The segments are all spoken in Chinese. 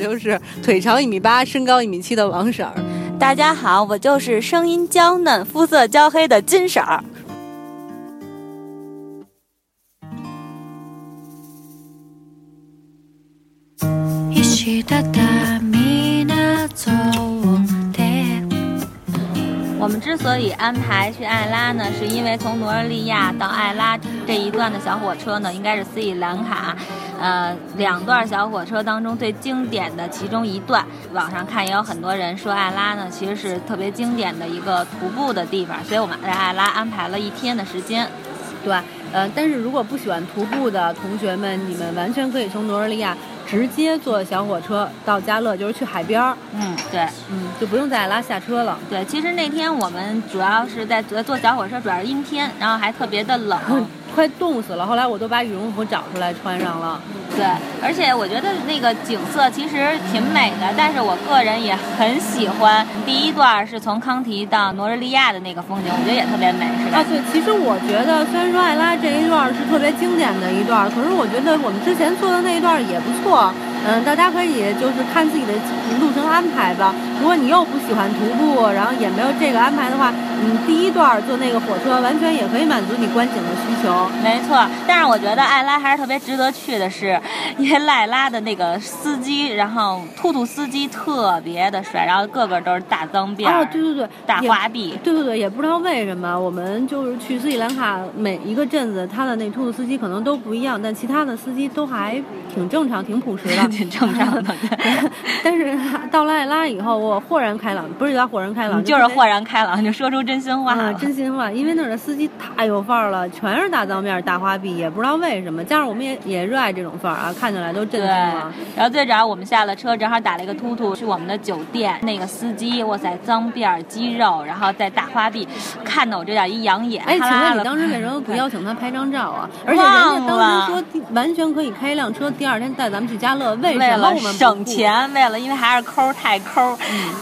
就是腿长一米八、身高一米七的王婶儿。大家好，我就是声音娇嫩、肤色焦黑的金婶儿。我们之所以安排去艾拉呢，是因为从罗日利亚到艾拉这一段的小火车呢，应该是斯里兰卡，呃，两段小火车当中最经典的其中一段。网上看也有很多人说艾拉呢，其实是特别经典的一个徒步的地方，所以我们在艾拉安排了一天的时间。对，呃，但是如果不喜欢徒步的同学们，你们完全可以从罗日利亚。直接坐小火车到加勒，就是去海边儿。嗯，对，嗯，就不用在艾拉下车了。对，其实那天我们主要是在坐小火车，主要是阴天，然后还特别的冷。快冻死了，后来我都把羽绒服找出来穿上了。对，而且我觉得那个景色其实挺美的，但是我个人也很喜欢第一段是从康提到诺日利亚的那个风景，我觉得也特别美，是吧？啊，对，其实我觉得虽然说艾拉这一段是特别经典的一段，可是我觉得我们之前做的那一段也不错。嗯，大家可以就是看自己的路程安排吧。如果你又不喜欢徒步，然后也没有这个安排的话，嗯，第一段坐那个火车完全也可以满足你观景的需求。没错，但是我觉得艾拉还是特别值得去的，是因为赖拉的那个司机，然后兔兔司机特别的帅，然后个个都是大脏辫儿，对对对，大花臂，对对对，也不知道为什么，我们就是去斯里兰卡每一个镇子，他的那兔兔司机可能都不一样，但其他的司机都还挺正常、挺朴实的。挺正常的，但是到了艾拉以后，我豁然开朗，不是叫豁然开朗，就是豁然开朗，就说出真心话啊，真心话。因为那儿的司机太有范儿了，全是大脏辫、大花臂，也不知道为什么。加上我们也也热爱这种范儿啊，看起来都震惊了。然后最主要，我们下了车，正好打了一个突突去我们的酒店。那个司机，哇塞，脏辫、肌肉，然后再大花臂，看得我这点一养眼。哎，请问你当时为什么不邀请他拍张照啊？而且人家当时说完全可以开一辆车，第二天带咱们去家乐。为为了省钱，为了因为还是抠太抠，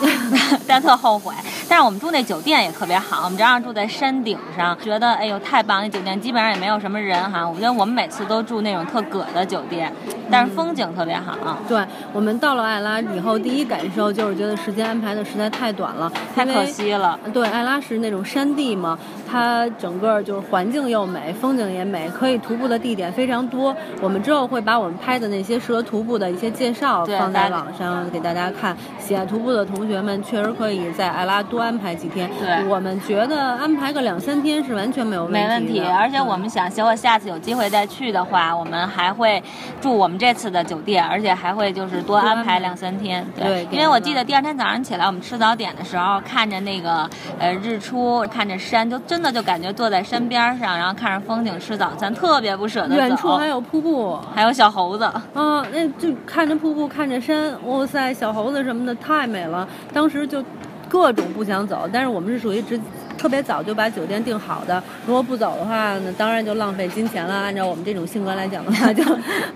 但特后悔。但是我们住那酒店也特别好，我们正好住在山顶上，觉得哎呦太棒！那酒店基本上也没有什么人哈。我觉得我们每次都住那种特葛的酒店，但是风景特别好。对我们到了艾拉以后，第一感受就是觉得时间安排的实在太短了，太可惜了。对，艾拉是那种山地嘛，它整个就是环境又美，风景也美，可以徒步的地点非常多。我们之后会把我们拍的那些适合徒步的一些介绍放在网上给大家看。喜爱徒步的同学们确实可以在艾拉多。安排几天，对，我们觉得安排个两三天是完全没有问题。没问题，而且我们想，如果下次有机会再去的话，我们还会住我们这次的酒店，而且还会就是多安排两三天。对，因为我记得第二天早上起来，我们吃早点的时候，看着那个呃日出，看着山，就真的就感觉坐在山边上，然后看着风景吃早餐，特别不舍得走。远处还有瀑布，还有小猴子。啊，那就看着瀑布，看着山，哇塞，小猴子什么的太美了，当时就。各种不想走，但是我们是属于直特别早就把酒店订好的。如果不走的话，那当然就浪费金钱了。按照我们这种性格来讲的话，就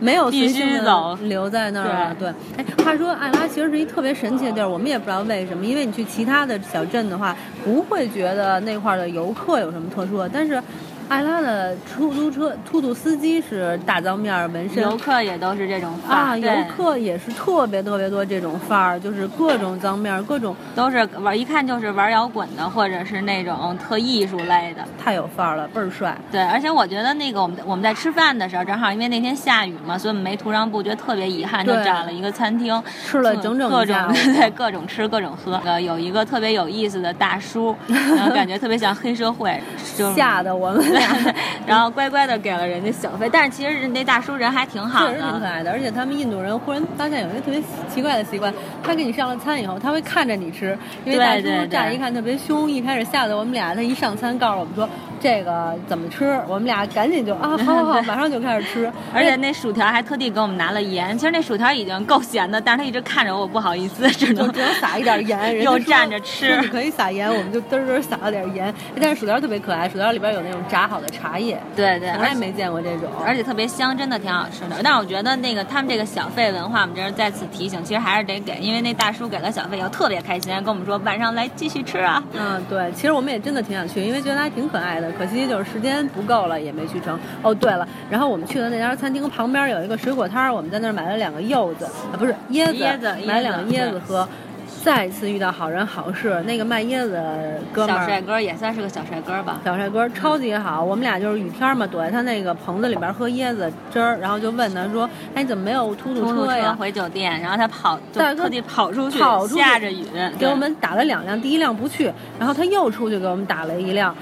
没有随性的留在那儿了。对，哎，话说艾拉其实是一特别神奇的地儿，我们也不知道为什么。因为你去其他的小镇的话，不会觉得那块的游客有什么特殊的，但是。艾拉的出租车出租司机是大脏面纹身，游客也都是这种范儿啊，游客也是特别特别多这种范儿，就是各种脏面，各种都是玩，一看就是玩摇滚的，或者是那种特艺术类的，太有范儿了，倍儿帅。对，而且我觉得那个我们我们在吃饭的时候，正好因为那天下雨嘛，所以我们没涂上布，觉得特别遗憾，就找了一个餐厅。吃了整整各种对各种吃各种喝。呃，有一个特别有意思的大叔，然后感觉特别像黑社会，就 吓得我们俩，然后。乖乖的给了人家小费，但是其实人那大叔人还挺好的，确实挺可爱的。而且他们印度人忽然发现有一个特别奇怪的习惯，他给你上了餐以后，他会看着你吃，因为大叔乍一看特别凶，一开始吓得我们俩，他一上餐告诉我们说。这个怎么吃？我们俩赶紧就啊，好好好，马上就开始吃。而且那薯条还特地给我们拿了盐。其实那薯条已经够咸的，但是他一直看着我，不好意思，只能只能撒一点盐。又蘸着吃。你可以撒盐，我们就嘚嘚撒了点盐。但是薯条特别可爱，薯条里边有那种炸打好的茶叶，对对，从来没见过这种，而且特别香，真的挺好吃的。但是我觉得那个他们这个小费文化，我们这是再次提醒，其实还是得给，因为那大叔给了小费以后特别开心，跟我们说晚上来继续吃啊。嗯，对，其实我们也真的挺想去，因为觉得还挺可爱的，可惜就是时间不够了，也没去成。哦，对了，然后我们去的那家餐厅旁边有一个水果摊，我们在那儿买了两个柚子，啊，不是椰子，椰子买了两个椰子喝。再次遇到好人好事，那个卖椰子哥们儿，小帅哥也算是个小帅哥吧。小帅哥超级好，我们俩就是雨天嘛，躲在他那个棚子里边喝椰子汁儿，然后就问他说：“哎，你怎么没有突突车呀？”回酒店，然后他跑，特地跑出去，跑出下着雨，给我们打了两辆，第一辆不去，然后他又出去给我们打了一辆。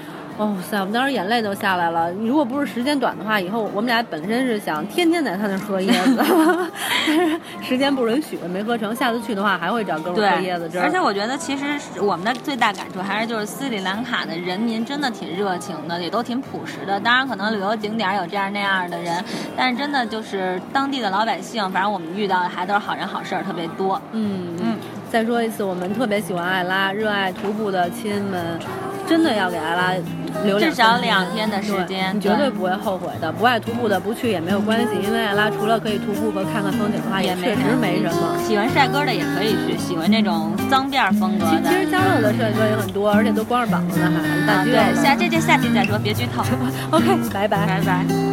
哦塞，我们当时眼泪都下来了。如果不是时间短的话，以后我们俩本身是想天天在他那喝椰子，但是时间不允许，没喝成。下次去的话，还会找哥们喝椰子汁。而且我觉得，其实我们的最大感触还是就是斯里兰卡的人民真的挺热情的，也都挺朴实的。当然，可能旅游景点有这样那样的人，但是真的就是当地的老百姓，反正我们遇到的还都是好人好事儿特别多。嗯嗯。再说一次，我们特别喜欢艾拉，热爱徒步的亲们，真的要给阿拉留。至少两天的时间，你绝对不会后悔的。不爱徒步的不去也没有关系，因为阿拉除了可以徒步和看看风景的话，也确实没什么。喜欢帅哥的也可以去，喜欢这种脏辫风格的。其实加勒的帅哥也很多，而且都光着膀子呢，还。对，下这这下期再说，别剧透。OK，拜拜，拜拜。